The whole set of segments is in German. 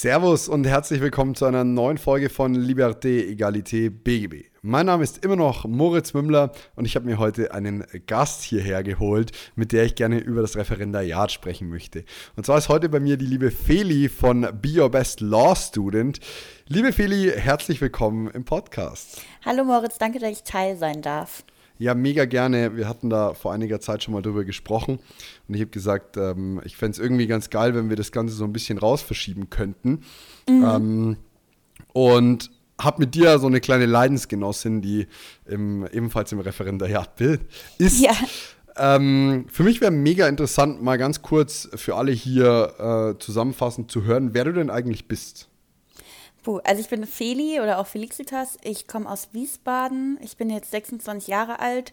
Servus und herzlich willkommen zu einer neuen Folge von Liberté, Egalité, BGB. Mein Name ist immer noch Moritz Mümmler und ich habe mir heute einen Gast hierher geholt, mit der ich gerne über das Referendariat sprechen möchte. Und zwar ist heute bei mir die liebe Feli von Be Your Best Law Student. Liebe Feli, herzlich willkommen im Podcast. Hallo Moritz, danke, dass ich Teil sein darf. Ja, mega gerne. Wir hatten da vor einiger Zeit schon mal drüber gesprochen. Und ich habe gesagt, ähm, ich fände es irgendwie ganz geil, wenn wir das Ganze so ein bisschen raus verschieben könnten. Mhm. Ähm, und habe mit dir so eine kleine Leidensgenossin, die im, ebenfalls im Referendariat ist. Ja. Ähm, für mich wäre mega interessant, mal ganz kurz für alle hier äh, zusammenfassend zu hören, wer du denn eigentlich bist. Puh, also ich bin Feli oder auch Felixitas. Ich komme aus Wiesbaden. Ich bin jetzt 26 Jahre alt.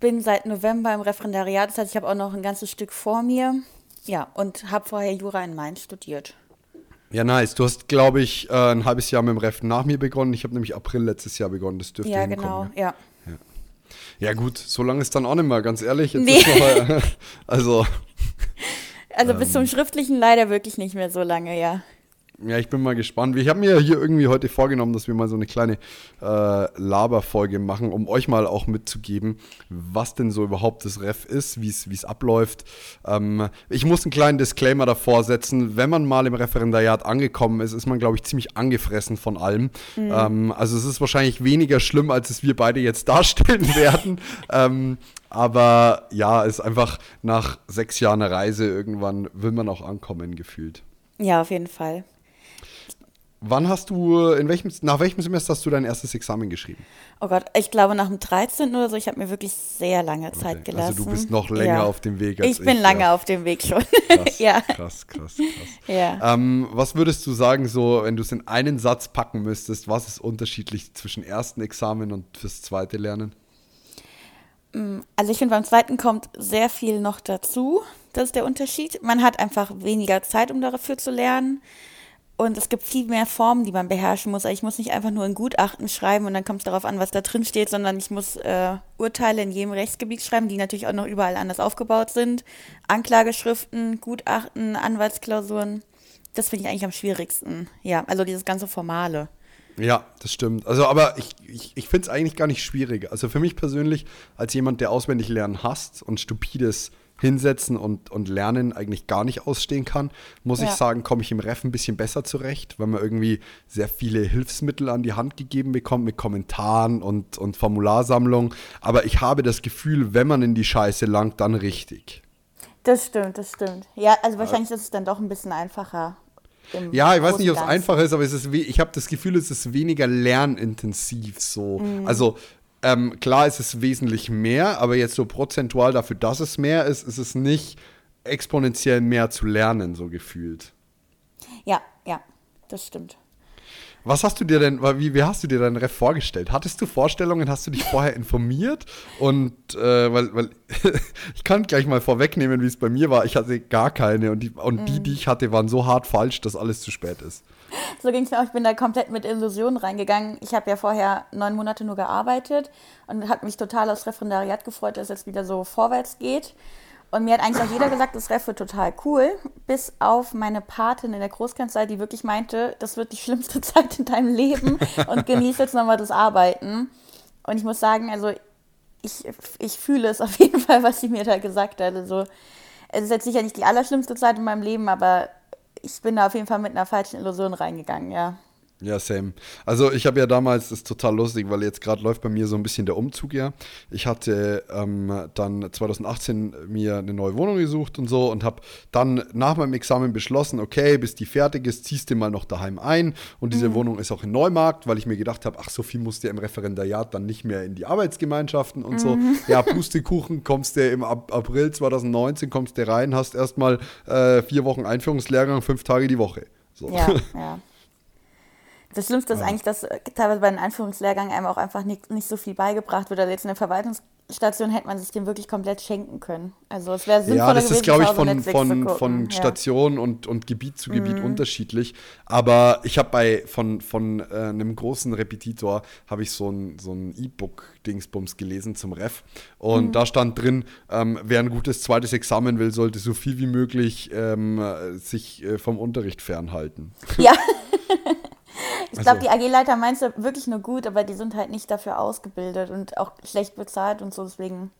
Bin seit November im Referendariat. Das heißt, ich habe auch noch ein ganzes Stück vor mir. Ja, und habe vorher Jura in Mainz studiert. Ja, nice. Du hast, glaube ich, äh, ein halbes Jahr mit dem Ref nach mir begonnen. Ich habe nämlich April letztes Jahr begonnen. Das dürfte Ja, genau, ja. ja. Ja, gut, so lange ist dann auch nicht mehr, ganz ehrlich. Jetzt nee. mal, also. Also bis ähm, zum Schriftlichen leider wirklich nicht mehr so lange, ja. Ja, ich bin mal gespannt. Ich habe mir hier irgendwie heute vorgenommen, dass wir mal so eine kleine äh, Laberfolge machen, um euch mal auch mitzugeben, was denn so überhaupt das Ref ist, wie es abläuft. Ähm, ich muss einen kleinen Disclaimer davor setzen. Wenn man mal im Referendariat angekommen ist, ist man, glaube ich, ziemlich angefressen von allem. Mhm. Ähm, also es ist wahrscheinlich weniger schlimm, als es wir beide jetzt darstellen werden. ähm, aber ja, es ist einfach nach sechs Jahren Reise irgendwann will man auch ankommen, gefühlt. Ja, auf jeden Fall. Wann hast du, in welchem, nach welchem Semester hast du dein erstes Examen geschrieben? Oh Gott, ich glaube nach dem 13. oder so. Ich habe mir wirklich sehr lange Zeit okay. gelassen. Also du bist noch länger ja. auf dem Weg als ich. Ich bin lange ja. auf dem Weg schon. Krass, ja. krass, krass, krass. Ja. Ähm, was würdest du sagen, so, wenn du es in einen Satz packen müsstest, was ist unterschiedlich zwischen ersten Examen und fürs zweite Lernen? Mm, also ich finde, beim zweiten kommt sehr viel noch dazu. Das ist der Unterschied. Man hat einfach weniger Zeit, um dafür zu lernen. Und es gibt viel mehr Formen, die man beherrschen muss. Also ich muss nicht einfach nur ein Gutachten schreiben und dann kommt es darauf an, was da drin steht, sondern ich muss äh, Urteile in jedem Rechtsgebiet schreiben, die natürlich auch noch überall anders aufgebaut sind. Anklageschriften, Gutachten, Anwaltsklausuren. Das finde ich eigentlich am schwierigsten. Ja, also dieses ganze Formale. Ja, das stimmt. Also, aber ich, ich, ich finde es eigentlich gar nicht schwierig. Also für mich persönlich, als jemand, der auswendig lernen hasst und stupides hinsetzen und, und lernen eigentlich gar nicht ausstehen kann, muss ja. ich sagen, komme ich im Ref ein bisschen besser zurecht, weil man irgendwie sehr viele Hilfsmittel an die Hand gegeben bekommt mit Kommentaren und, und Formularsammlung. Aber ich habe das Gefühl, wenn man in die Scheiße langt, dann richtig. Das stimmt, das stimmt. Ja, also wahrscheinlich ist es dann doch ein bisschen einfacher. Ja, ich weiß nicht, ob es einfacher ist, aber es ist ich habe das Gefühl, es ist weniger lernintensiv so. Mhm. Also ähm, klar ist es wesentlich mehr, aber jetzt so prozentual dafür, dass es mehr ist, ist es nicht exponentiell mehr zu lernen, so gefühlt. Ja, ja, das stimmt. Was hast du dir denn, wie, wie hast du dir dein Ref vorgestellt? Hattest du Vorstellungen, hast du dich vorher informiert? Und äh, weil, weil ich kann gleich mal vorwegnehmen, wie es bei mir war. Ich hatte gar keine und, die, und mm. die, mhm. die ich hatte, waren so hart falsch, dass alles zu spät ist. So ging es mir auch. Ich bin da komplett mit Illusionen reingegangen. Ich habe ja vorher neun Monate nur gearbeitet und hat mich total aufs Referendariat gefreut, dass es jetzt wieder so vorwärts geht. Und mir hat eigentlich auch jeder gesagt, das Ref wird total cool, bis auf meine Patin in der Großkanzlei, die wirklich meinte, das wird die schlimmste Zeit in deinem Leben und genieß jetzt nochmal das Arbeiten. Und ich muss sagen, also ich, ich fühle es auf jeden Fall, was sie mir da gesagt hat. Also es ist jetzt sicher nicht die allerschlimmste Zeit in meinem Leben, aber ich bin da auf jeden Fall mit einer falschen Illusion reingegangen, ja. Ja, same. Also ich habe ja damals, das ist total lustig, weil jetzt gerade läuft bei mir so ein bisschen der Umzug ja. Ich hatte ähm, dann 2018 mir eine neue Wohnung gesucht und so und habe dann nach meinem Examen beschlossen, okay, bis die fertig ist, ziehst du mal noch daheim ein. Und diese mhm. Wohnung ist auch in Neumarkt, weil ich mir gedacht habe, ach, so viel musst du im Referendariat dann nicht mehr in die Arbeitsgemeinschaften und mhm. so. Ja, Pustekuchen, kommst du im April 2019, kommst du rein, hast erstmal äh, vier Wochen Einführungslehrgang, fünf Tage die Woche. So. Ja, ja. Das Schlimmste ist Ja. eigentlich, dass äh, teilweise bei den Einführungslehrgängen einem auch einfach nicht, nicht so viel beigebracht wird. Also jetzt in der Verwaltungsstation hätte man sich den wirklich komplett schenken können. Also es wäre sinnvoller Ja, das gewesen, ist, glaube ich, von, von, von ja. Station und, und Gebiet zu Gebiet unterschiedlich. Aber ich habe bei von, von äh, einem großen Repetitor habe ich so ein, so ein E-Book-Dingsbums gelesen zum Ref. Und da stand drin, ähm, wer ein gutes zweites Examen will, sollte so viel wie möglich ähm, äh, sich äh, vom Unterricht fernhalten. Ja. ich glaube, die AG-Leiter meinst du wirklich nur gut, aber die sind halt nicht dafür ausgebildet und auch schlecht bezahlt und so, deswegen.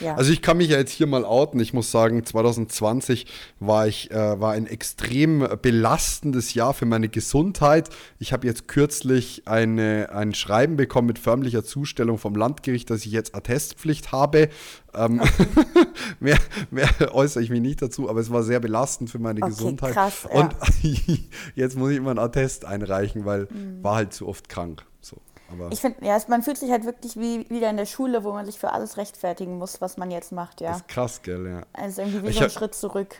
Ja. Also ich kann mich ja jetzt hier mal outen. Ich muss sagen, 2020 war ich äh, war ein extrem belastendes Jahr für meine Gesundheit. Ich habe jetzt kürzlich eine, ein Schreiben bekommen mit förmlicher Zustellung vom Landgericht, dass ich jetzt Attestpflicht habe. Ähm, mehr, mehr äußere ich mich nicht dazu, aber es war sehr belastend für meine Okay, Gesundheit. krass, ja. Und jetzt muss ich immer einen Attest einreichen, weil war halt zu oft krank. Aber Mhm. ich finde, ja, man fühlt sich halt wirklich wie wieder in der Schule, wo man sich für alles rechtfertigen muss, was man jetzt macht, ja. das ist krass, gell, ja. Also irgendwie wie Ich so ein Schritt zurück.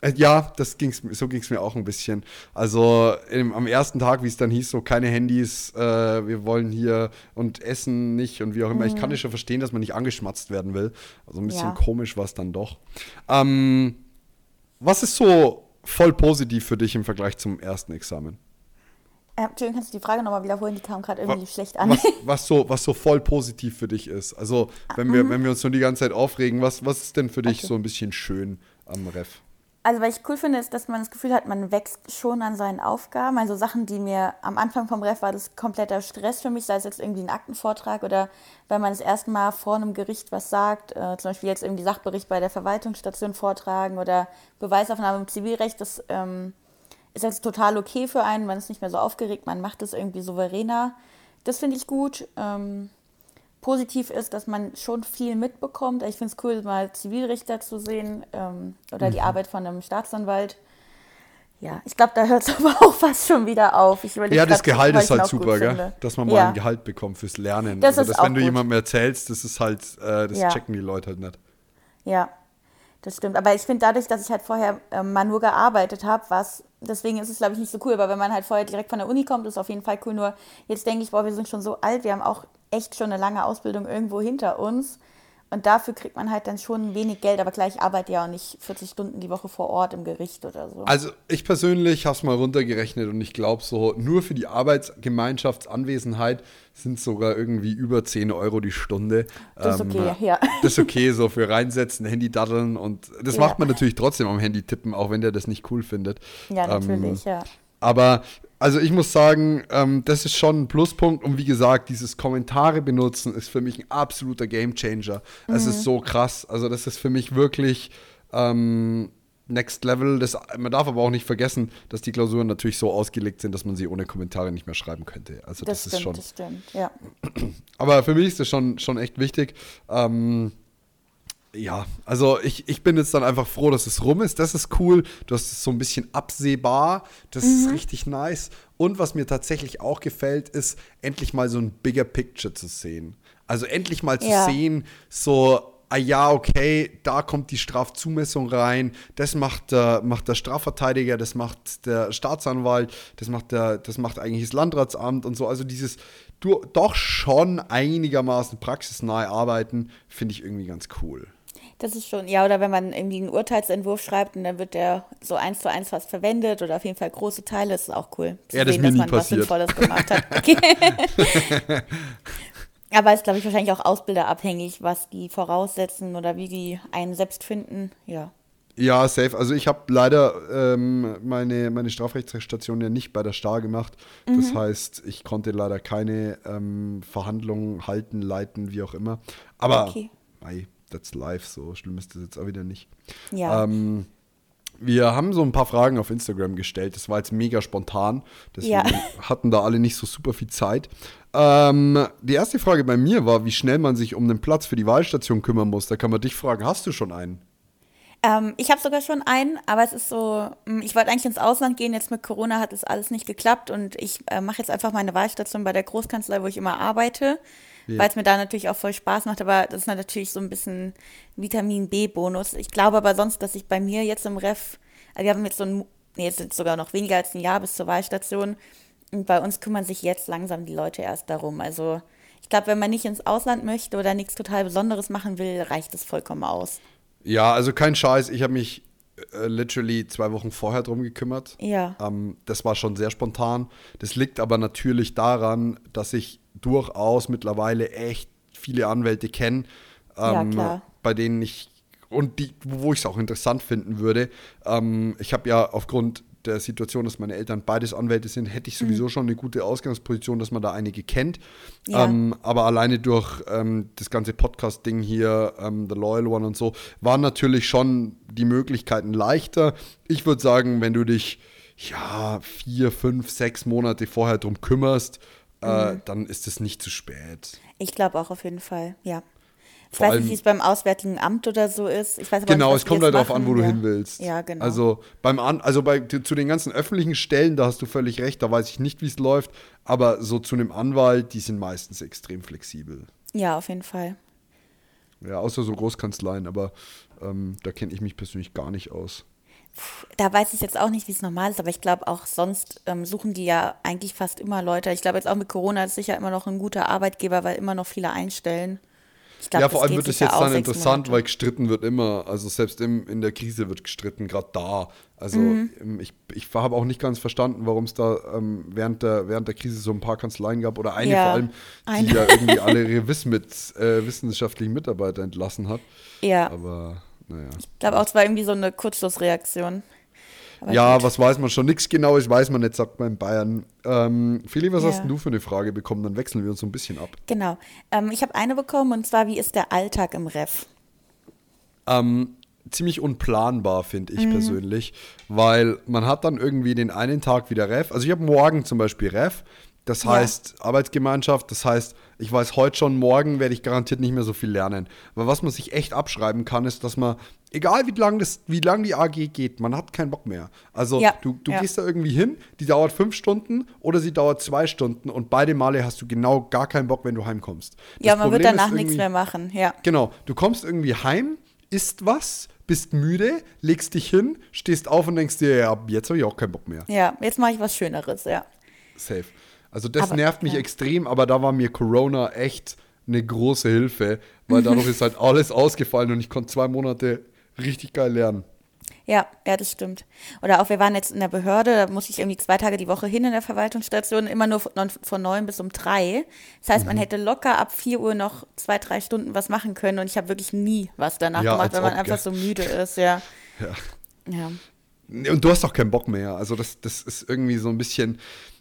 Äh, Ja, das ging's, so ging es mir auch ein bisschen. Also im, am ersten Tag, wie es dann hieß, so keine Handys, äh, wir wollen hier und essen nicht und wie auch immer. Ich kann das schon verstehen, dass man nicht angeschmatzt werden will. Also ein bisschen Ja. komisch war es dann doch. Ähm, was ist so voll positiv für dich im Vergleich zum ersten Examen? Äh, Entschuldigung, kannst du die Frage nochmal wiederholen? Die kam gerade irgendwie Wa- schlecht an. Was, was, so, was so voll positiv für dich ist. Also wenn wir, wenn wir uns so die ganze Zeit aufregen, was, was ist denn für dich Mhm. Okay. so ein bisschen schön am Ref? Also, was ich cool finde, ist, dass man das Gefühl hat, man wächst schon an seinen Aufgaben. Also Sachen, die mir am Anfang vom Ref war das kompletter Stress für mich, sei es jetzt irgendwie ein Aktenvortrag oder wenn man das erste Mal vor einem Gericht was sagt, äh, zum Beispiel jetzt irgendwie Sachbericht bei der Verwaltungsstation vortragen oder Beweisaufnahme im Zivilrecht, das ähm, ist jetzt total okay für einen, man ist nicht mehr so aufgeregt, man macht es irgendwie souveräner. Das finde ich gut. Ähm, positiv ist, dass man schon viel mitbekommt. Ich finde es cool, mal Zivilrichter zu sehen ähm, oder Mhm. die Arbeit von einem Staatsanwalt. Ja, ich glaube, da hört es aber auch fast schon wieder auf. Ich Ja, das grad, Gehalt ist halt super, gell? Dass man mal ja. ein Gehalt bekommt fürs Lernen. Das also, ist dass, wenn auch du gut. jemandem erzählst, das ist halt, äh, das Ja. checken die Leute halt nicht. Ja, das stimmt. Aber ich finde, dadurch, dass ich halt vorher ähm, mal nur gearbeitet habe, was deswegen ist es, glaube ich, nicht so cool. Aber wenn man halt vorher direkt von der Uni kommt, ist es auf jeden Fall cool. Nur jetzt denke ich, boah, wir sind schon so alt, wir haben auch echt schon eine lange Ausbildung irgendwo hinter uns. Und dafür kriegt man halt dann schon wenig Geld, aber gleich arbeite ja auch nicht 40 Stunden die Woche vor Ort im Gericht oder so. Also ich persönlich habe es mal runtergerechnet und ich glaube so, nur für die Arbeitsgemeinschaftsanwesenheit sind sogar irgendwie über 10 Euro die Stunde. Das ist okay, ja. Das ist okay, so für reinsetzen, Handy daddeln und das Ja. macht man natürlich trotzdem am Handy tippen, auch wenn der das nicht cool findet. Ja, natürlich, Ähm, ja. Aber also ich muss sagen, ähm, das ist schon ein Pluspunkt. Und wie gesagt, dieses Kommentare benutzen ist für mich ein absoluter Gamechanger. Es Mhm. ist so krass. Also das ist für mich wirklich ähm, Next Level. Das, man darf aber auch nicht vergessen, dass die Klausuren natürlich so ausgelegt sind, dass man sie ohne Kommentare nicht mehr schreiben könnte. Also das, Das, ist stimmt, schon. das stimmt, ja. Aber für mich ist das schon, schon echt wichtig. Ähm, ja, also ich, ich bin jetzt dann einfach froh, dass es rum ist. Das ist cool. Du hast es so ein bisschen absehbar. Das ist richtig nice. Und was mir tatsächlich auch gefällt, ist endlich mal so ein bigger Picture zu sehen. Also endlich mal zu Ja. sehen, so, ah ja, okay, da kommt die Strafzumessung rein, das macht der, macht der Strafverteidiger, das macht der Staatsanwalt, das macht, der, das macht eigentlich das Landratsamt und so. Also dieses du, doch schon einigermaßen praxisnahe Arbeiten finde ich irgendwie ganz cool. Das ist schon, ja, oder wenn man irgendwie einen Urteilsentwurf schreibt und dann wird der so eins zu eins fast verwendet oder auf jeden Fall große Teile, das ist auch cool. Zu Ja, das ist sehen, mir dass nie man was passiert. Sinnvolles gemacht hat. Okay. Aber ist, glaube ich, wahrscheinlich auch ausbilderabhängig, was die voraussetzen oder wie die einen selbst finden. Ja. Ja, safe. Also ich habe leider ähm, meine, meine Strafrechtsstation ja nicht bei der Star gemacht. Das heißt, ich konnte leider keine ähm, Verhandlungen halten, leiten, wie auch immer. Aber, Okay. ei, that's life, so schlimm ist das jetzt auch wieder nicht. Ja. Ähm, wir haben so ein paar Fragen auf Instagram gestellt. Das war jetzt mega spontan. Deswegen Ja. hatten da alle nicht so super viel Zeit. Ähm, die erste Frage bei mir war, wie schnell man sich um den Platz für die Wahlstation kümmern muss. Da kann man dich fragen, hast du schon einen? Ähm, ich habe sogar schon einen, aber es ist so, mh, ich wollte eigentlich ins Ausland gehen, jetzt mit Corona hat es alles nicht geklappt und ich äh, mache jetzt einfach meine Wahlstation bei der Großkanzlei, wo ich immer arbeite, Ja. weil es mir da natürlich auch voll Spaß macht, aber das ist natürlich so ein bisschen Vitamin B-Bonus. Ich glaube aber sonst, dass ich bei mir jetzt im Ref, also wir haben jetzt so ein, nee, jetzt ist sogar noch weniger als ein Jahr bis zur Wahlstation, Und bei uns kümmern sich jetzt langsam die Leute erst darum. Also ich glaube, wenn man nicht ins Ausland möchte oder nichts total Besonderes machen will, reicht es vollkommen aus. Ja, also kein Scheiß. Ich habe mich äh, literally zwei Wochen vorher drum gekümmert. Ja. Ähm, das war schon sehr spontan. Das liegt aber natürlich daran, dass ich durchaus mittlerweile echt viele Anwälte kenne, Ja, ähm, klar. bei denen ich und die, wo ich es auch interessant finden würde. Ähm, ich habe ja aufgrund der Situation, dass meine Eltern beides Anwälte sind, hätte ich sowieso schon eine gute Ausgangsposition, dass man da einige kennt. Ja. Ähm, aber alleine durch ähm, das ganze Podcast-Ding hier, ähm, The Loyal One und so, waren natürlich schon die Möglichkeiten leichter. Ich würde sagen, wenn du dich ja vier, fünf, sechs Monate vorher drum kümmerst, äh, Mhm. dann ist es nicht zu spät. Ich glaube auch auf jeden Fall, ja. Ich Vor weiß allem- nicht, wie es beim Auswärtigen Amt oder so ist. Ich weiß aber Genau, nicht, es kommt halt darauf an, wo machen. du ja. hin willst. Ja, genau. Also beim an, also bei zu den ganzen öffentlichen Stellen, da hast du völlig recht, da weiß ich nicht, wie es läuft, aber so zu einem Anwalt, die sind meistens extrem flexibel. ja, auf jeden Fall. Ja, außer so Großkanzleien, aber ähm, da kenne ich mich persönlich gar nicht aus. Da weiß ich jetzt auch nicht, wie es normal ist, aber ich glaube auch sonst ähm, suchen die ja eigentlich fast immer Leute. Ich glaube jetzt auch mit Corona ist sicher immer noch ein guter Arbeitgeber, weil immer noch viele einstellen. Glaub, ja, vor allem wird es jetzt dann interessant, weil gestritten wird immer. Also selbst im, in der Krise wird gestritten, gerade da. Also Mhm. ähm, ich, ich habe auch nicht ganz verstanden, warum es da ähm, während, der, während der Krise so ein paar Kanzleien gab oder eine Ja, vor allem, die eine. ja irgendwie alle ihre Wiss mit, äh, wissenschaftlichen Mitarbeiter entlassen hat. Ja, Aber naja. ich glaube auch, es war irgendwie so eine Kurzschlussreaktion. Aber Ja, gut. was weiß man schon? Nichts Genaues weiß man nicht, sagt man in Bayern. Ähm, Feli, was Ja. hast du für eine Frage bekommen? Dann wechseln wir uns so ein bisschen ab. Genau. Ähm, ich habe eine bekommen und zwar, wie ist der Alltag im Ref? Ähm, ziemlich unplanbar, finde Mhm. ich persönlich, weil man hat dann irgendwie den einen Tag wieder Ref. Also ich habe morgen zum Beispiel Ref, das Ja. heißt Arbeitsgemeinschaft, das heißt, ich weiß heute schon, morgen werde ich garantiert nicht mehr so viel lernen. Aber was man sich echt abschreiben kann, ist, dass man, egal wie lang, das, wie lang die AG geht, man hat keinen Bock mehr. Also Ja, du, du ja. gehst da irgendwie hin, die dauert fünf Stunden oder sie dauert zwei Stunden und beide Male hast du genau gar keinen Bock, wenn du heimkommst. Ja, Das man wird Problem ist danach nichts mehr machen. Ja. Genau, du kommst irgendwie heim, isst was, bist müde, legst dich hin, stehst auf und denkst dir, ja, jetzt habe ich auch keinen Bock mehr. Ja, jetzt mache ich was Schöneres, ja. Safe. Also das Aber- nervt mich ja. extrem, aber da war mir Corona echt eine große Hilfe, weil dadurch ist halt alles ausgefallen und ich konnte zwei Monate richtig geil lernen. Ja, ja, das stimmt. Oder auch, wir waren jetzt in der Behörde, da musste ich irgendwie zwei Tage die Woche hin in der Verwaltungsstation, immer nur von neun- von neun bis um drei. Das heißt, man Mhm. hätte locker ab vier Uhr noch zwei, drei Stunden was machen können und ich habe wirklich nie was danach Ja, gemacht, weil man einfach so müde ist, ja. Ja. Ja. Und du hast auch keinen Bock mehr. Also das, das ist irgendwie so ein bisschen.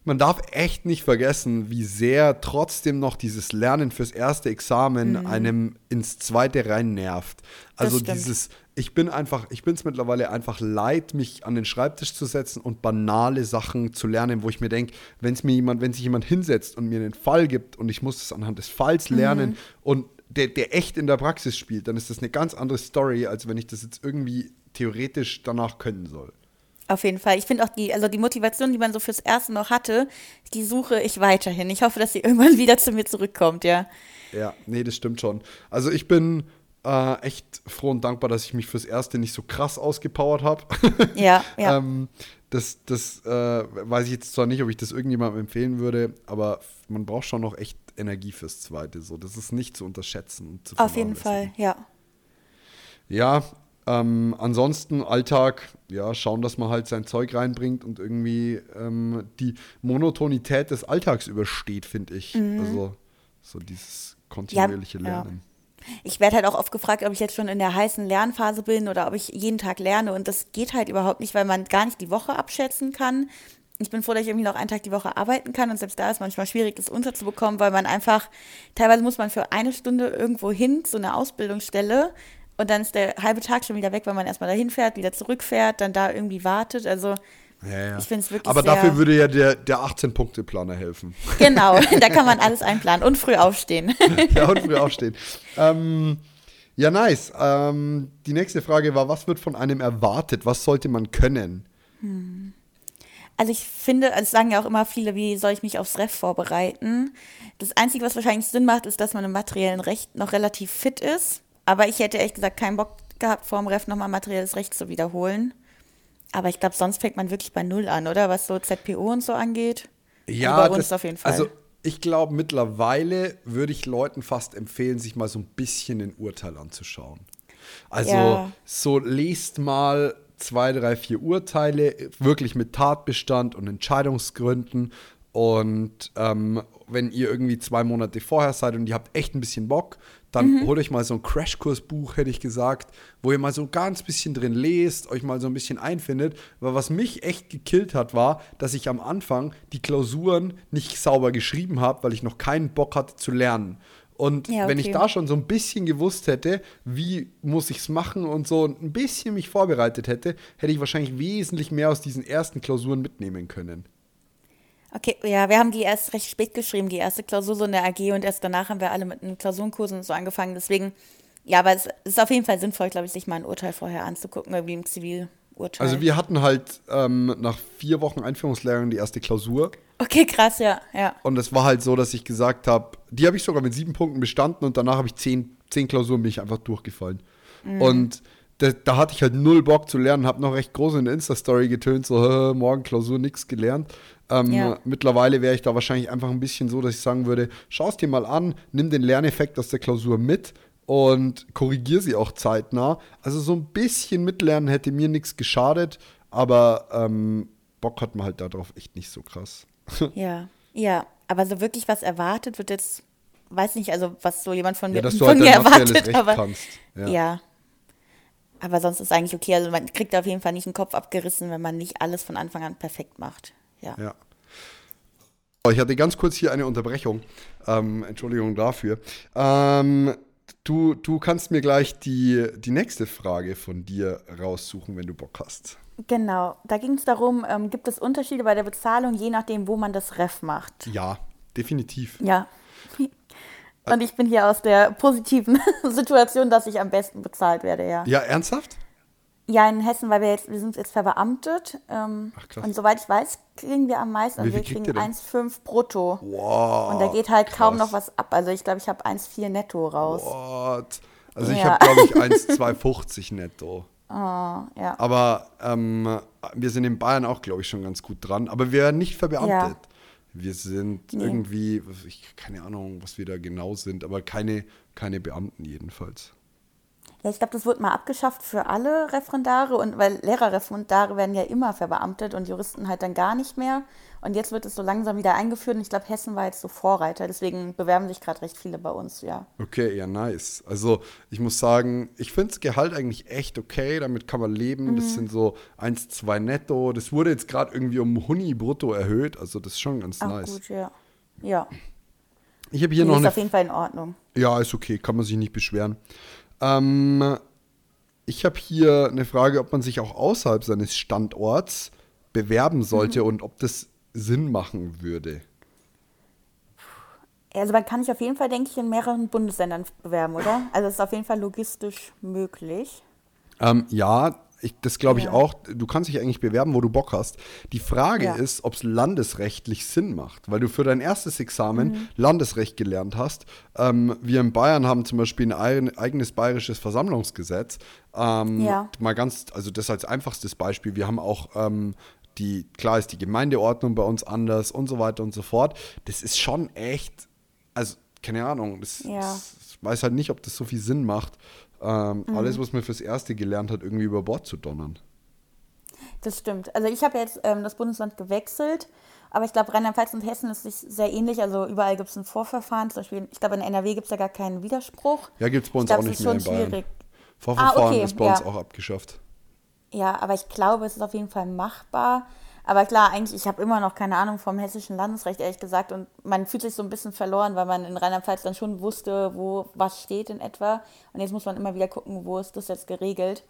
Man darf echt nicht vergessen, wie sehr trotzdem noch dieses Lernen fürs erste Examen einem ins zweite rein nervt. Also Mhm. dieses, ich bin einfach, ich bin es mittlerweile einfach leid, mich an den Schreibtisch zu setzen und banale Sachen zu lernen, wo ich mir denke, wenn es mir jemand, wenn sich jemand hinsetzt und mir einen Fall gibt und ich muss es anhand des Falls lernen Mhm. und der, der echt in der Praxis spielt, dann ist das eine ganz andere Story, als wenn ich das jetzt irgendwie theoretisch danach können soll. Auf jeden Fall. Ich finde auch die, also die Motivation, die man so fürs Erste noch hatte, die suche ich weiterhin. Ich hoffe, dass sie irgendwann wieder zu mir zurückkommt, ja. Ja, nee, das stimmt schon. Also ich bin äh, echt froh und dankbar, dass ich mich fürs Erste nicht so krass ausgepowert habe. Ja, ja. ähm, das das äh, weiß ich jetzt zwar nicht, ob ich das irgendjemandem empfehlen würde, aber man braucht schon noch echt Energie fürs Zweite. So, das ist nicht zu unterschätzen. Und zu Auf jeden Fall, ja. Ja, ähm, ansonsten Alltag, ja, schauen, dass man halt sein Zeug reinbringt und irgendwie ähm, die Monotonität des Alltags übersteht, finde ich. Also so dieses kontinuierliche Mhm. ja. Lernen. Ich werde halt auch oft gefragt, ob ich jetzt schon in der heißen Lernphase bin oder ob ich jeden Tag lerne. Und das geht halt überhaupt nicht, weil man gar nicht die Woche abschätzen kann. Ich bin froh, dass ich irgendwie noch einen Tag die Woche arbeiten kann. Und selbst da ist manchmal schwierig, das unterzubekommen, weil man einfach, teilweise muss man für eine Stunde irgendwo hin zu einer Ausbildungsstelle. Und dann ist der halbe Tag schon wieder weg, weil man erstmal dahin fährt, wieder zurückfährt, dann da irgendwie wartet. Also, Ja, ja. Ich find's wirklich Aber dafür würde ja der, der 18-Punkte-Planer helfen. genau, da kann man alles einplanen und früh aufstehen. ja, und früh aufstehen. Ähm, ja, nice. Ähm, die nächste Frage war, was wird von einem erwartet? Was sollte man können? Also ich finde, also es sagen ja auch immer viele, wie soll ich mich aufs Ref vorbereiten? Das Einzige, was wahrscheinlich Sinn macht, ist, dass man im materiellen Recht noch relativ fit ist. Aber ich hätte ehrlich gesagt keinen Bock gehabt, vor dem Ref nochmal materielles Recht zu wiederholen. Aber ich glaube, sonst fängt man wirklich bei Null an, oder? Was so ZPO und so angeht. Ja, also bei uns das, auf jeden Fall. Also ich glaube, mittlerweile würde ich Leuten fast empfehlen, sich mal so ein bisschen ein Urteil anzuschauen. Also Ja. so lest mal zwei, drei, vier Urteile, wirklich mit Tatbestand und Entscheidungsgründen. Und ähm, wenn ihr irgendwie zwei Monate vorher seid und ihr habt echt ein bisschen Bock, dann holt euch mal so ein Crashkursbuch, hätte ich gesagt, wo ihr mal so ganz bisschen drin lest, euch mal so ein bisschen einfindet. Weil was mich echt gekillt hat, war, dass ich am Anfang die Klausuren nicht sauber geschrieben habe, weil ich noch keinen Bock hatte zu lernen. Und Ja, wenn ich okay. da schon so ein bisschen gewusst hätte, wie muss ich es machen und so ein bisschen mich vorbereitet hätte, hätte ich wahrscheinlich wesentlich mehr aus diesen ersten Klausuren mitnehmen können. Okay, ja, wir haben die erst recht spät geschrieben, die erste Klausur so in der AG und erst danach haben wir alle mit einem Klausurenkurs und so angefangen. Deswegen, ja, aber es ist auf jeden Fall sinnvoll, glaube ich, sich mal ein Urteil vorher anzugucken, irgendwie im Zivilurteil. Also wir hatten halt ähm, nach vier Wochen Einführungslehrgang die erste Klausur. Okay, krass, ja, ja. Und es war halt so, dass ich gesagt habe, die habe ich sogar mit sieben Punkten bestanden und danach habe ich zehn, zehn Klausuren bin ich einfach durchgefallen. Mhm. Und da, da hatte ich halt null Bock zu lernen, habe noch recht groß in der Insta-Story getönt, so "Hä, morgen Klausur, nix gelernt. Ähm, Ja. Mittlerweile wäre ich da wahrscheinlich einfach ein bisschen so, dass ich sagen würde, schau es dir mal an, nimm den Lerneffekt aus der Klausur mit und korrigier sie auch zeitnah. Also so ein bisschen mitlernen hätte mir nichts geschadet, aber ähm, Bock hat man halt darauf echt nicht so krass. Ja, ja, aber so wirklich was erwartet wird jetzt, weiß nicht, also was so jemand von Ja, mir, dass du von halt mir erwartet, aber kannst. Ja. ja. Aber sonst ist eigentlich okay. Also man kriegt auf jeden Fall nicht den Kopf abgerissen, wenn man nicht alles von Anfang an perfekt macht. Ja. Ja. Oh, Ich hatte ganz kurz hier eine Unterbrechung. Ähm, Entschuldigung dafür. Ähm, du, du kannst mir gleich die, die nächste Frage von dir raussuchen, wenn du Bock hast. Genau, da ging es darum, ähm, gibt es Unterschiede bei der Bezahlung, je nachdem, wo man das Ref macht. Ja, definitiv. Ja. Und ich bin hier aus der positiven Situation, dass ich am besten bezahlt werde, ja. Ja, ernsthaft? Ja, in Hessen, weil wir jetzt, wir sind jetzt verbeamtet. Ähm, Ach, krass. Und soweit ich weiß, kriegen wir am meisten. Wie Also wir kriegen ihr denn? 1,5 brutto. Wow. Und da geht halt kaum krass. noch was ab. Also ich glaube, ich habe 1,4 netto raus. What? Also ich Ja. habe, glaube ich, 1,250 netto. Oh, ja. Aber ähm, wir sind in Bayern auch, glaube ich, schon ganz gut dran. Aber wir werden nicht verbeamtet. Ja. Wir sind Nee. irgendwie, ich keine Ahnung, was wir da genau sind, aber keine, keine Beamten jedenfalls. Ja, ich glaube, das wird mal abgeschafft für alle Referendare und weil Lehrerreferendare werden ja immer verbeamtet und Juristen halt dann gar nicht mehr. Und jetzt wird es so langsam wieder eingeführt und ich glaube, Hessen war jetzt so Vorreiter. Deswegen bewerben sich gerade recht viele bei uns, ja. Okay, ja, nice. Also ich muss sagen, ich finde das Gehalt eigentlich echt okay, damit kann man leben. Mhm. Das sind so 1, 2 netto. Das wurde jetzt gerade irgendwie um Huni brutto erhöht, also das ist schon ganz Auch nice. gut, ja. Ja, Ich habe hier die noch ist eine auf jeden Fall in Ordnung. Ja, ist okay, kann man sich nicht beschweren. Ähm, ich habe hier eine Frage, ob man sich auch außerhalb seines Standorts bewerben sollte Mhm. und ob das Sinn machen würde. Also man kann sich auf jeden Fall, denke ich, in mehreren Bundesländern bewerben, oder? Also es ist auf jeden Fall logistisch möglich. Ähm, ja, ich, das glaube ich Ja. auch. Du kannst dich eigentlich bewerben, wo du Bock hast. Die Frage Ja. ist, ob es landesrechtlich Sinn macht, weil du für dein erstes Examen Mhm. Landesrecht gelernt hast. Ähm, wir in Bayern haben zum Beispiel ein eigen- eigenes bayerisches Versammlungsgesetz. Ähm, Ja. Mal ganz, also das als einfachstes Beispiel. Wir haben auch ähm, die, klar ist die Gemeindeordnung bei uns anders und so weiter und so fort. Das ist schon echt, also keine Ahnung, das, das ich weiß halt nicht, ob das so viel Sinn macht, ähm, Mhm. alles, was man fürs Erste gelernt hat, irgendwie über Bord zu donnern. Das stimmt. Also ich habe jetzt ähm, das Bundesland gewechselt, aber ich glaube, Rheinland-Pfalz und Hessen ist sich sehr ähnlich. Also überall gibt es ein Vorverfahren. Zum Beispiel, ich glaube, in NRW gibt es ja gar keinen Widerspruch. Ja, gibt es bei uns glaub, auch nicht mehr in Bayern. schwierig. Vorverfahren Ah, okay, ist bei uns ja. auch abgeschafft. Ja, aber ich glaube, es ist auf jeden Fall machbar. Aber klar, eigentlich, ich habe immer noch keine Ahnung vom hessischen Landesrecht, ehrlich gesagt. Und man fühlt sich so ein bisschen verloren, weil man in Rheinland-Pfalz dann schon wusste, wo was steht in etwa. Und jetzt muss man immer wieder gucken, wo ist das jetzt geregelt.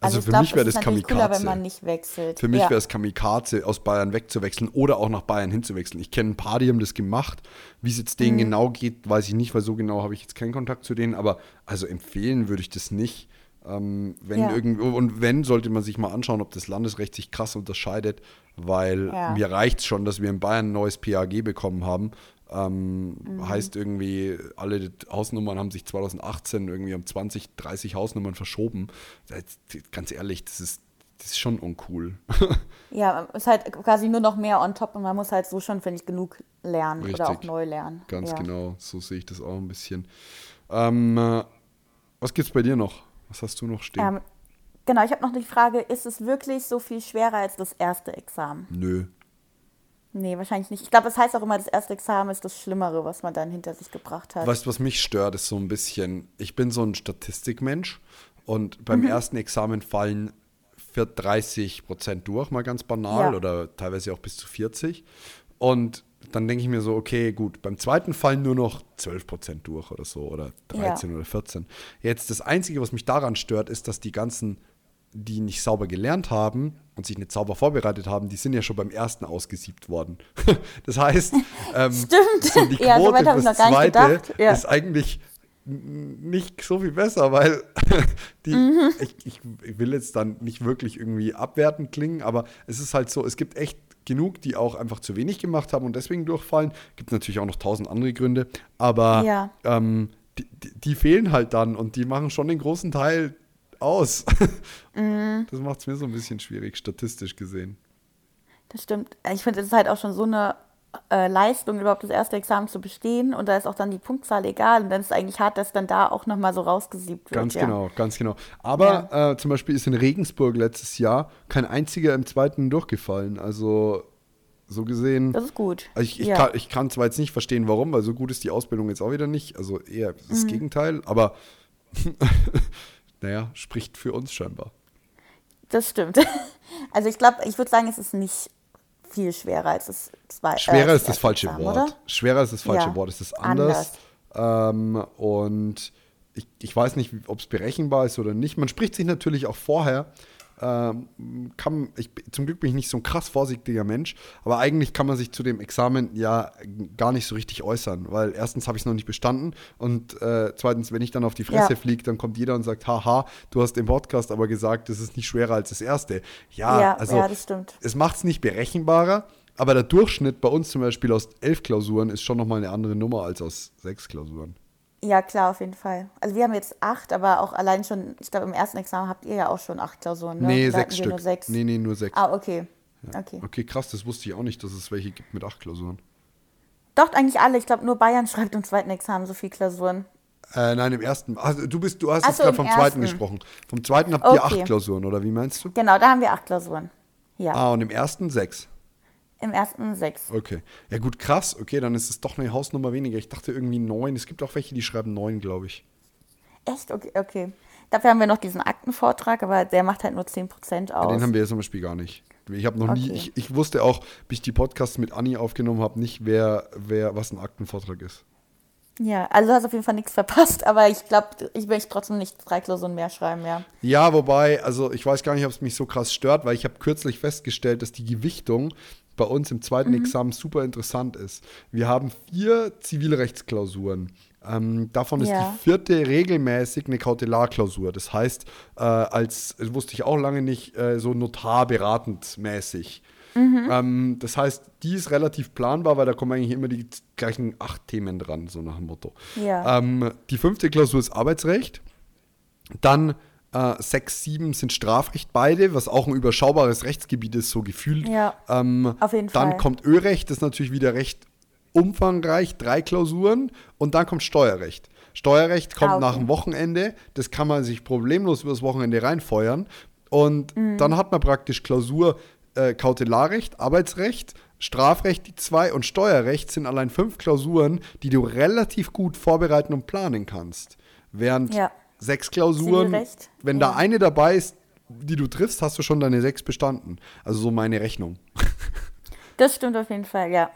Also ich für glaub, mich wäre das ist natürlich cooler, wenn Kamikaze. man nicht wechselt. Für mich ja. wäre es Kamikaze, aus Bayern wegzuwechseln oder auch nach Bayern hinzuwechseln. Ich kenne ein paar, die haben das gemacht. Wie es jetzt Mhm. denen genau geht, weiß ich nicht, weil so genau habe ich jetzt keinen Kontakt zu denen. Aber also empfehlen würde ich das nicht. Ähm, wenn Ja. irgendwo, und wenn, sollte man sich mal anschauen, ob das Landesrecht sich krass unterscheidet, weil Ja. mir reicht es schon, dass wir in Bayern ein neues PAG bekommen haben. Ähm, Mhm. Heißt irgendwie, alle Hausnummern haben sich 2018 irgendwie um 20, 30 Hausnummern verschoben. Das- Ganz ehrlich, das ist, das ist schon uncool. Ja, ist halt quasi nur noch mehr on top und man muss halt so schon, finde ich, genug lernen oder auch Richtig. neu lernen. Ganz ja. genau, so sehe ich das auch ein bisschen. Ähm, äh, was gibt's bei dir noch? Was hast du noch stehen? Ähm, genau, ich habe noch die Frage, ist es wirklich so viel schwerer als das erste Examen? Nö. Nee, wahrscheinlich nicht. Ich glaube, es heißt auch immer, das erste Examen ist das Schlimmere, was man dann hinter sich gebracht hat. Weißt du, was mich stört, ist so ein bisschen, ich bin so ein Statistikmensch und beim Mhm. ersten Examen fallen für 30 Prozent durch, mal ganz banal, Ja. oder teilweise auch bis zu 40. Und dann denke ich mir so, okay, gut, beim zweiten fallen nur noch 12 Prozent durch oder so, oder 13 oder 14. Jetzt das Einzige, was mich daran stört, ist, dass die ganzen, die nicht sauber gelernt haben und sich nicht sauber vorbereitet haben, die sind ja schon beim ersten ausgesiebt worden. das heißt, ähm, so die Ja, so Quote fürs gar nicht zweite. Ja. ist eigentlich nicht so viel besser, weil die, Mhm. ich, ich, ich will jetzt dann nicht wirklich irgendwie abwertend klingen, aber es ist halt so, es gibt echt genug, die auch einfach zu wenig gemacht haben und deswegen durchfallen. Gibt natürlich auch noch tausend andere Gründe, aber Ja. ähm, die, die, die fehlen halt dann und die machen schon den großen Teil aus. Mhm. Das macht es mir so ein bisschen schwierig, statistisch gesehen. Das stimmt. Ich finde, es ist halt auch schon so eine äh, Leistung, überhaupt das erste Examen zu bestehen. Und da ist auch dann die Punktzahl egal. Und dann ist es eigentlich hart, dass dann da auch nochmal so rausgesiebt wird. Ganz ja. genau, ganz genau. Aber äh, zum Beispiel ist in Regensburg letztes Jahr kein einziger im zweiten durchgefallen. Also so gesehen. Das ist gut. Also ich, ich, ja. kann, ich kann zwar jetzt nicht verstehen, warum, weil so gut ist die Ausbildung jetzt auch wieder nicht. Also eher Mhm. das Gegenteil, aber naja, spricht für uns scheinbar. Das stimmt. Also ich glaube, ich würde sagen, es ist nicht viel schwerer als das zweite. Schwerer ist das falsche Examen, Wort. Oder? Schwerer ist das falsche Ja, Wort. Es ist anders. Ähm, und ich, ich weiß nicht, ob es berechenbar ist oder nicht. Man spricht sich natürlich auch vorher. Ähm, kann, ich, zum Glück bin ich nicht so ein krass vorsichtiger Mensch, aber eigentlich kann man sich zu dem Examen ja gar nicht so richtig äußern, weil erstens habe ich es noch nicht bestanden und äh, zweitens, wenn ich dann auf die Fresse Ja. fliege, dann kommt jeder und sagt, haha, du hast im Podcast aber gesagt, das ist nicht schwerer als das erste. Ja, Ja, also ja, das stimmt. es macht es nicht berechenbarer, aber der Durchschnitt bei uns zum Beispiel aus elf Klausuren ist schon nochmal eine andere Nummer als aus sechs Klausuren. Ja, klar, auf jeden Fall. Also wir haben jetzt acht, aber auch allein schon, ich glaube, im ersten Examen habt ihr ja auch schon acht Klausuren, ne? Nee, Da sechs Stück. Nur sechs. Nee, nee, nur sechs. Ah, okay. Okay. Okay, krass, das wusste ich auch nicht, dass es welche gibt mit acht Klausuren. Doch, eigentlich alle. Ich glaube, nur Bayern schreibt im zweiten Examen so viel Klausuren. Äh, nein, im ersten. Also, du bist, du hast jetzt so, gerade vom zweiten ersten. gesprochen. Vom zweiten habt ihr Okay. acht Klausuren, oder wie meinst du? Genau, da haben wir acht Klausuren. Ja, Ah, und im ersten sechs. Im ersten sechs. Okay. Ja, gut, krass. Okay, dann ist es doch eine Hausnummer weniger. Ich dachte irgendwie neun. Es gibt auch welche, die schreiben neun, glaube ich. Echt? Okay, okay. Dafür haben wir noch diesen Aktenvortrag, aber der macht halt nur 10% Ja, aus. den haben wir jetzt zum Beispiel gar nicht. Ich habe noch nie, Okay. ich, ich wusste auch, bis ich die Podcasts mit Anni aufgenommen habe, nicht, wer, wer, was ein Aktenvortrag ist. ja, also du hast auf jeden Fall nichts verpasst, aber ich glaube, ich möchte trotzdem nicht drei Klausuren mehr schreiben, ja. Ja, wobei, also ich weiß gar nicht, ob es mich so krass stört, weil ich habe kürzlich festgestellt, dass die Gewichtung bei uns im zweiten Mhm. Examen super interessant ist. Wir haben vier Zivilrechtsklausuren. Ähm, davon ist Ja. die vierte regelmäßig eine Kautelarklausur. Das heißt, äh, als, das wusste ich auch lange nicht, äh, so notarberatend mäßig. Mhm. Ähm, das heißt, die ist relativ planbar, weil da kommen eigentlich immer die gleichen acht Themen dran, so nach dem Motto. Ja. Ähm, die fünfte Klausur ist Arbeitsrecht. Dann äh, sechs, sieben sind Strafrecht beide, was auch ein überschaubares Rechtsgebiet ist, so gefühlt. Ja, ähm, auf jeden dann Fall. kommt Örecht, das ist natürlich wieder recht umfangreich, drei Klausuren. Und dann kommt Steuerrecht. Steuerrecht kommt Ah, okay. nach dem Wochenende, das kann man sich problemlos übers Wochenende reinfeuern. Und Mhm. dann hat man praktisch Klausur äh, Kautelarrecht, Arbeitsrecht, Strafrecht die zwei und Steuerrecht sind allein fünf Klausuren, die du relativ gut vorbereiten und planen kannst. Während Ja. Sechs Klausuren, wenn ja. da eine dabei ist, die du triffst, hast du schon deine sechs bestanden. Also so meine Rechnung. Das stimmt auf jeden Fall, ja.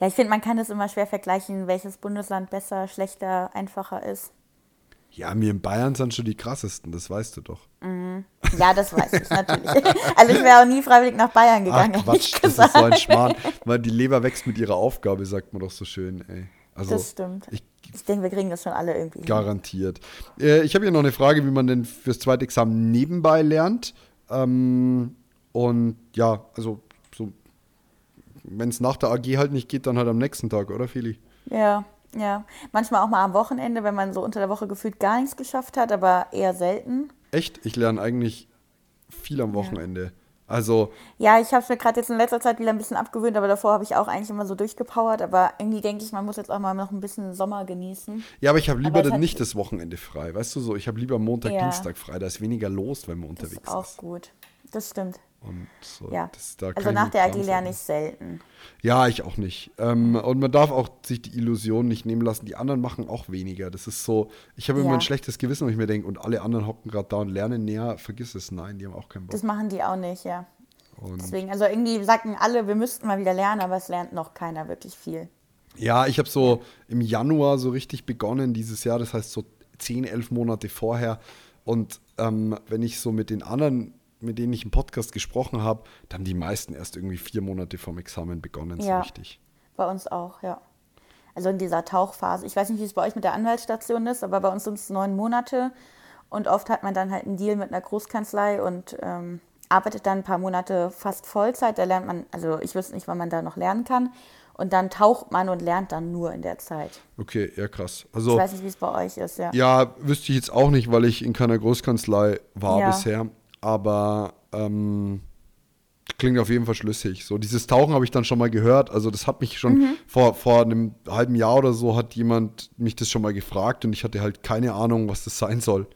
Ja, ich finde, man kann es immer schwer vergleichen, welches Bundesland besser, schlechter, einfacher ist. Ja, mir in Bayern sind schon die krassesten, das weißt du doch. Ja, das weiß ich natürlich. Also ich wäre auch nie freiwillig nach Bayern Ach gegangen, Quatsch, ehrlich das ist so ein. Schmarrn. Weil die Leber wächst mit ihrer Aufgabe, sagt man doch so schön, ey. Also, Das stimmt. Ich, Ich denke, wir kriegen das schon alle irgendwie garantiert. Äh, ich habe hier noch eine Frage, wie man denn fürs zweite Examen nebenbei lernt. Ähm, und ja, also so, wenn es nach der AG halt nicht geht, dann halt am nächsten Tag, oder Feli? Ja, ja. Manchmal auch mal am Wochenende, wenn man so unter der Woche gefühlt gar nichts geschafft hat, aber eher selten. Echt? Ich lerne eigentlich viel am Wochenende. Also, Ja, ich habe es mir gerade jetzt in letzter Zeit wieder ein bisschen abgewöhnt, aber davor habe ich auch eigentlich immer so durchgepowert. Aber irgendwie denke ich, man muss jetzt auch mal noch ein bisschen Sommer genießen. ja, aber ich habe lieber dann nicht das Wochenende frei. Weißt du so, ich habe lieber Montag, Ja. Dienstag frei. Da ist weniger los, wenn man Das unterwegs ist auch ist. gut. Das stimmt. Und so, Ja. das, da also nach der AG lerne ich selten. Ja, ich auch nicht. Ähm, und man darf auch sich die Illusion nicht nehmen lassen. Die anderen machen auch weniger. Das ist so, ich habe immer Ja. ein schlechtes Gewissen, wenn ich mir denke, und alle anderen hocken gerade da und lernen näher. Vergiss es, nein, die haben auch keinen Bock. Das machen die auch nicht, ja. Und Deswegen, also irgendwie sagten alle, wir müssten mal wieder lernen, aber es lernt noch keiner wirklich viel. ja, ich habe so im Januar so richtig begonnen dieses Jahr. Das heißt so 10, 11 Monate vorher. Und ähm, wenn ich so mit den anderen, mit denen ich im Podcast gesprochen habe, dann haben die meisten erst irgendwie vier Monate vom Examen begonnen, so Ja. richtig. Bei uns auch, ja. Also in dieser Tauchphase. Ich weiß nicht, wie es bei euch mit der Anwaltsstation ist, aber bei uns sind es neun Monate. Und oft hat man dann halt einen Deal mit einer Großkanzlei und ähm, arbeitet dann ein paar Monate fast Vollzeit. Da lernt man, also ich wüsste nicht, wann man da noch lernen kann. Und dann taucht man und lernt dann nur in der Zeit. Okay, ja krass. Ich Also weiß nicht, wie es bei euch ist, ja. Ja, wüsste ich jetzt auch nicht, weil ich in keiner Großkanzlei war Ja. bisher. Aber ähm, klingt auf jeden Fall schlüssig. So, dieses Tauchen habe ich dann schon mal gehört. Also, das hat mich schon Mhm. vor, vor einem halben Jahr oder so hat jemand mich das schon mal gefragt und ich hatte halt keine Ahnung, was das sein soll.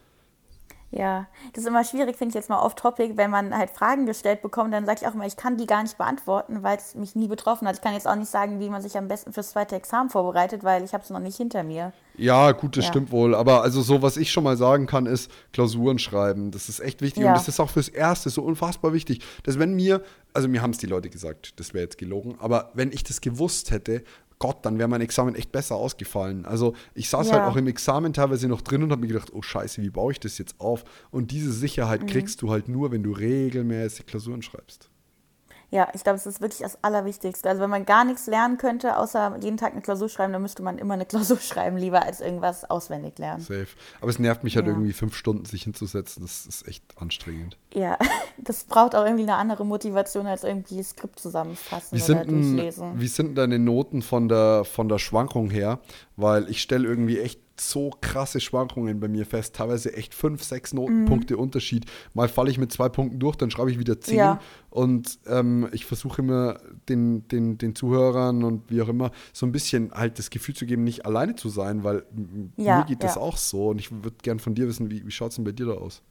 Ja, das ist immer schwierig, finde ich jetzt mal off-topic, wenn man halt Fragen gestellt bekommt, dann sage ich auch immer, ich kann die gar nicht beantworten, weil es mich nie betroffen hat. Ich kann jetzt auch nicht sagen, wie man sich am besten fürs zweite Examen vorbereitet, weil ich habe es noch nicht hinter mir. Ja, gut, das Ja. stimmt wohl. Aber also so, was ich schon mal sagen kann, ist Klausuren schreiben. Das ist echt wichtig. Ja. Und das ist auch fürs Erste so unfassbar wichtig. Dass wenn mir, also mir haben es die Leute gesagt, das wäre jetzt gelogen, aber wenn ich das gewusst hätte, Gott, dann wäre mein Examen echt besser ausgefallen. Also ich saß Ja. halt auch im Examen teilweise noch drin und habe mir gedacht, oh scheiße, wie baue ich das jetzt auf? Und diese Sicherheit Mhm. kriegst du halt nur, wenn du regelmäßig Klausuren schreibst. Ja, ich glaube, das ist wirklich das Allerwichtigste. Also wenn man gar nichts lernen könnte, außer jeden Tag eine Klausur schreiben, dann müsste man immer eine Klausur schreiben, lieber als irgendwas auswendig lernen. Safe. Aber es nervt mich halt Ja. irgendwie fünf Stunden sich hinzusetzen. Das ist echt anstrengend. Ja, das braucht auch irgendwie eine andere Motivation, als irgendwie Skript zusammenfassen Wie oder sind, durchlesen. wie sind denn deine Noten von der, von der Schwankung her? Weil ich stelle irgendwie echt so krasse Schwankungen bei mir fest. Teilweise echt fünf, sechs Notenpunkte Unterschied. Mal falle ich mit zwei Punkten durch, dann schreibe ich wieder zehn. Ja. Und ähm, ich versuche immer den, den, den Zuhörern und wie auch immer so ein bisschen halt das Gefühl zu geben, nicht alleine zu sein, weil Ja, mir geht das ja. auch so. Und ich würde gern von dir wissen, wie, wie schaut es denn bei dir da aus?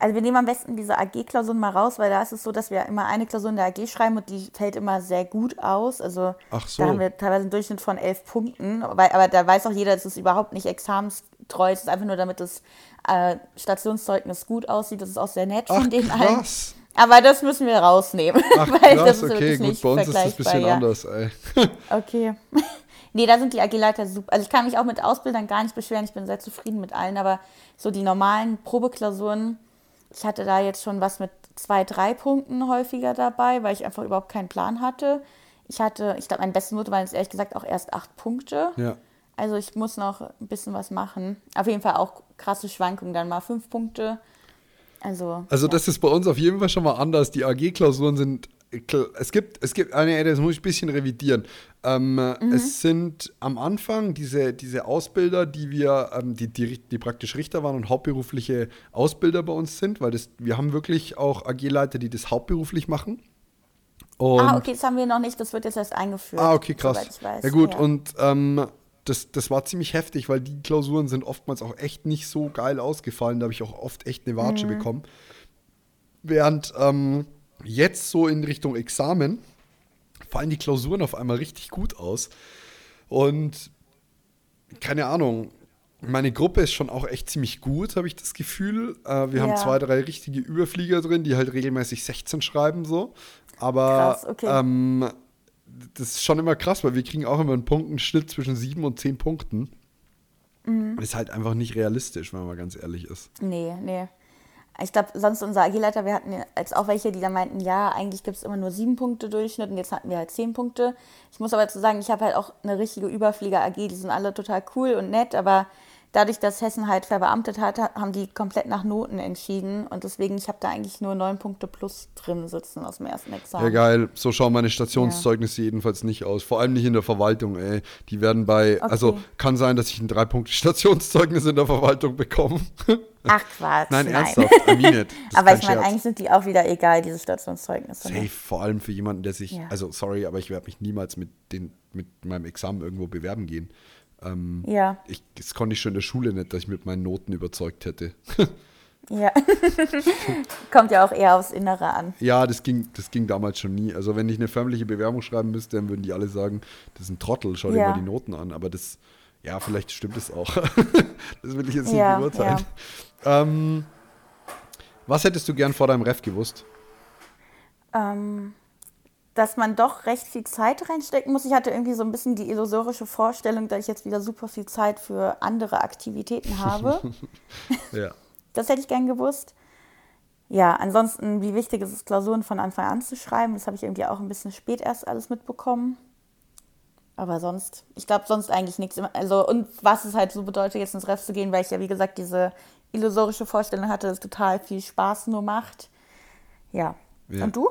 Also wir nehmen am besten diese AG-Klausuren mal raus, weil da ist es so, dass wir immer eine Klausur in der AG schreiben und die fällt immer sehr gut aus. Also so. da haben wir teilweise einen Durchschnitt von elf Punkten. Weil, aber da weiß auch jeder, es ist überhaupt nicht examenstreu. Es ist einfach nur, damit das äh, Stationszeugnis gut aussieht. Das ist auch sehr nett Ach, von allen. krass. Aber das müssen wir rausnehmen. Ach, weil das krass, ist okay, gut, nicht bei uns ist das ein bisschen ja. anders, ey. Okay. nee, da sind die AG-Leiter super. Also ich kann mich auch mit Ausbildern gar nicht beschweren. Ich bin sehr zufrieden mit allen. Aber so die normalen Probeklausuren, ich hatte da jetzt schon was mit zwei, drei Punkten häufiger dabei, weil ich einfach überhaupt keinen Plan hatte. Ich hatte, ich glaube, meine beste Note waren jetzt ehrlich gesagt auch erst acht Punkte. Ja. Also ich muss noch ein bisschen was machen. Auf jeden Fall auch krasse Schwankungen, dann mal fünf Punkte. Also, Also ja. das ist bei uns auf jeden Fall schon mal anders. Die AG-Klausuren sind, es gibt, es gibt, eine, das muss ich ein bisschen revidieren. Ähm, Mhm. Es sind am Anfang diese, diese Ausbilder, die wir, ähm, die, die, die praktisch Richter waren und hauptberufliche Ausbilder bei uns sind, weil das, wir haben wirklich auch AG-Leiter, die das hauptberuflich machen. Und, ah, okay, das haben wir noch nicht. Das wird jetzt erst eingeführt. Ah, okay, krass. Ja gut, ja. und ähm, das, das war ziemlich heftig, weil die Klausuren sind oftmals auch echt nicht so geil ausgefallen. Da habe ich auch oft echt eine Watsche Mhm. bekommen. Während ähm, jetzt so in Richtung Examen fallen die Klausuren auf einmal richtig gut aus. Und keine Ahnung, meine Gruppe ist schon auch echt ziemlich gut, habe ich das Gefühl. Äh, wir haben Ja. zwei, drei richtige Überflieger drin, die halt regelmäßig 16 schreiben so. Aber Krass, okay. ähm, das ist schon immer krass, weil wir kriegen auch immer einen Punktenschnitt zwischen 7 und 10 Punkten. Mhm. Ist halt einfach nicht realistisch, wenn man mal ganz ehrlich ist. Nee, nee. Ich glaube, sonst unser AG-Leiter, wir hatten jetzt auch welche, die da meinten, ja, eigentlich gibt es immer nur sieben Punkte Durchschnitt und jetzt hatten wir halt zehn Punkte. Ich muss aber dazu sagen, ich habe halt auch eine richtige Überflieger-AG, die sind alle total cool und nett, aber dadurch, dass Hessen halt verbeamtet hat, haben die komplett nach Noten entschieden. Und deswegen, ich habe da eigentlich nur neun Punkte plus drin sitzen aus dem ersten Examen. Ja, geil. So schauen meine Stationszeugnisse ja. jedenfalls nicht aus. Vor allem nicht in der Verwaltung, ey. Die werden bei, okay. also kann sein, dass ich ein drei Punkte Stationszeugnis in der Verwaltung bekomme. Ach Quatsch. Nein, ernsthaft. I mean aber ich meine, eigentlich sind die auch wieder egal, diese Stationszeugnisse. Ne? Safe, vor allem für jemanden, der sich, ja. also sorry, aber ich werde mich niemals mit, den, mit meinem Examen irgendwo bewerben gehen. Ähm, ja. Ich, das konnte ich schon in der Schule nicht, dass ich mit meinen Noten überzeugt hätte. ja. Kommt ja auch eher aufs Innere an. Ja, das ging, das ging damals schon nie. Also wenn ich eine förmliche Bewerbung schreiben müsste, dann würden die alle sagen, das ist ein Trottel, schau dir ja. mal die Noten an. Aber das, ja, vielleicht stimmt es auch. das will ich jetzt ja, nicht beurteilen. Ja. Ähm, was hättest du gern vor deinem Ref gewusst? Ähm, dass man doch recht viel Zeit reinstecken muss. Ich hatte irgendwie so ein bisschen die illusorische Vorstellung, dass ich jetzt wieder super viel Zeit für andere Aktivitäten habe. ja. Das hätte ich gern gewusst. Ja, ansonsten, wie wichtig ist es, Klausuren von Anfang an zu schreiben. Das habe ich irgendwie auch ein bisschen spät erst alles mitbekommen. Aber sonst, ich glaube sonst eigentlich nichts. Also, und was es halt so bedeutet, jetzt ins Ref zu gehen, weil ich ja, wie gesagt, diese illusorische Vorstellung hatte, dass total viel Spaß nur macht. Ja, ja. Und du?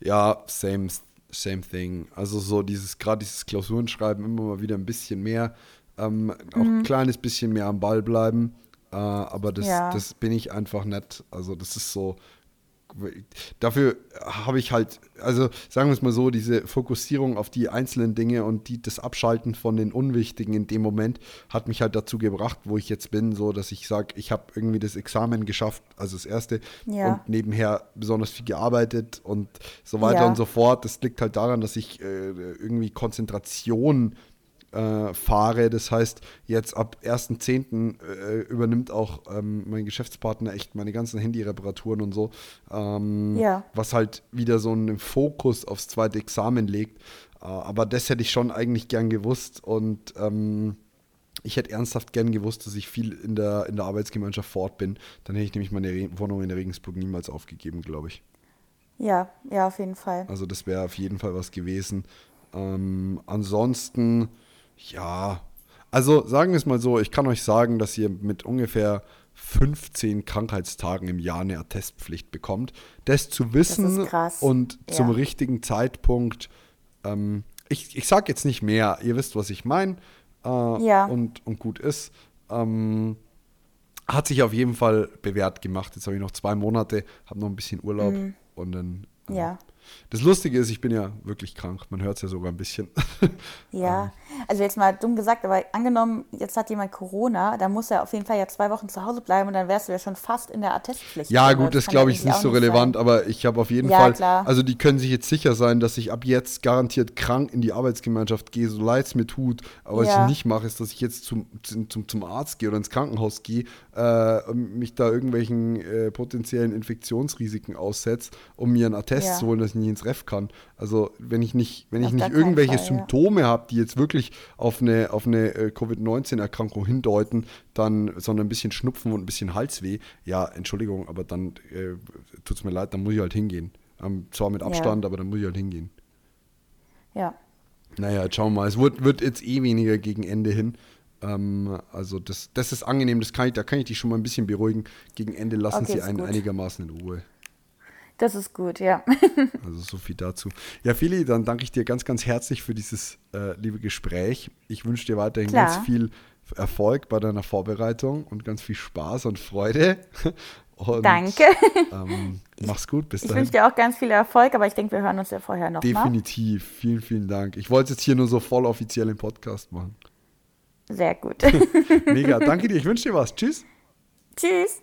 Ja, same, same thing. Also so dieses, gerade dieses Klausurenschreiben immer mal wieder ein bisschen mehr, ähm, auch mhm. ein kleines bisschen mehr am Ball bleiben. Äh, aber das, ja. das bin ich einfach nicht. Also das ist so, dafür habe ich halt, also sagen wir es mal so, diese Fokussierung auf die einzelnen Dinge und die, das Abschalten von den Unwichtigen in dem Moment hat mich halt dazu gebracht, wo ich jetzt bin, so dass ich sage, ich habe irgendwie das Examen geschafft, also das erste, ja. und nebenher besonders viel gearbeitet und so weiter ja. und so fort. Das liegt halt daran, dass ich äh, irgendwie Konzentration äh, fahre. Das heißt, jetzt ab 1.10. Äh, übernimmt auch ähm, mein Geschäftspartner echt meine ganzen Handyreparaturen und so. Ähm, ja. Was halt wieder so einen Fokus aufs zweite Examen legt. Äh, aber das hätte ich schon eigentlich gern gewusst und ähm, ich hätte ernsthaft gern gewusst, dass ich viel in der, in der Arbeitsgemeinschaft vor Ort bin. Dann hätte ich nämlich meine Re Wohnung in Regensburg niemals aufgegeben, glaube ich. Ja, ja, auf jeden Fall. Also das wäre auf jeden Fall was gewesen. Ähm, ansonsten ja, also sagen wir es mal so, ich kann euch sagen, dass ihr mit ungefähr 15 Krankheitstagen im Jahr eine Attestpflicht bekommt. Das zu wissen das und ja. zum richtigen Zeitpunkt, ähm, ich, ich sage jetzt nicht mehr, ihr wisst, was ich meine äh, ja. und, und gut ist. Ähm, hat sich auf jeden Fall bewährt gemacht. Jetzt habe ich noch zwei Monate, habe noch ein bisschen Urlaub mhm. und dann äh, ja. Das Lustige ist, ich bin ja wirklich krank. Man hört es ja sogar ein bisschen. Ja, ähm. also jetzt mal dumm gesagt, aber angenommen, jetzt hat jemand Corona, dann muss er auf jeden Fall ja zwei Wochen zu Hause bleiben und dann wärst du ja schon fast in der Attestpflicht. Ja, gut, das, das glaube ich ist nicht so relevant, sein. aber ich habe auf jeden ja, Fall, klar. also die können sich jetzt sicher sein, dass ich ab jetzt garantiert krank in die Arbeitsgemeinschaft gehe, so leid es mir tut. Aber ja. was ich nicht mache, ist, dass ich jetzt zum, zum, zum Arzt gehe oder ins Krankenhaus gehe, äh, mich da irgendwelchen äh, potenziellen Infektionsrisiken aussetze, um mir einen Attest ja. zu holen, dass ich nicht ins Ref kann. Also wenn ich nicht, wenn ich nicht irgendwelche Fall, Symptome ja. habe, die jetzt wirklich auf eine, auf eine äh, Covid-19-Erkrankung hindeuten, dann, sondern ein bisschen Schnupfen und ein bisschen Halsweh, ja, Entschuldigung, aber dann äh, tut es mir leid, dann muss ich halt hingehen. Ähm, zwar mit Abstand, ja. aber dann muss ich halt hingehen. Ja. Naja, jetzt schauen wir mal. Es wird, wird jetzt eh weniger gegen Ende hin. Ähm, also das, das ist angenehm, das kann ich, da kann ich dich schon mal ein bisschen beruhigen. Gegen Ende lassen okay, sie einen gut. einigermaßen in Ruhe. Das ist gut, ja. also so viel dazu. Ja, Fili, dann danke ich dir ganz, ganz herzlich für dieses äh, liebe Gespräch. Ich wünsche dir weiterhin Klar. ganz viel Erfolg bei deiner Vorbereitung und ganz viel Spaß und Freude. Und, Danke. Ähm, mach's gut, bis ich dahin. Ich wünsche dir auch ganz viel Erfolg, aber ich denke, wir hören uns ja vorher noch Definitiv. Mal. Vielen, vielen Dank. Ich wollte es jetzt hier nur so voll offiziell im Podcast machen. Sehr gut. Mega. Danke dir. Ich wünsche dir was. Tschüss. Tschüss.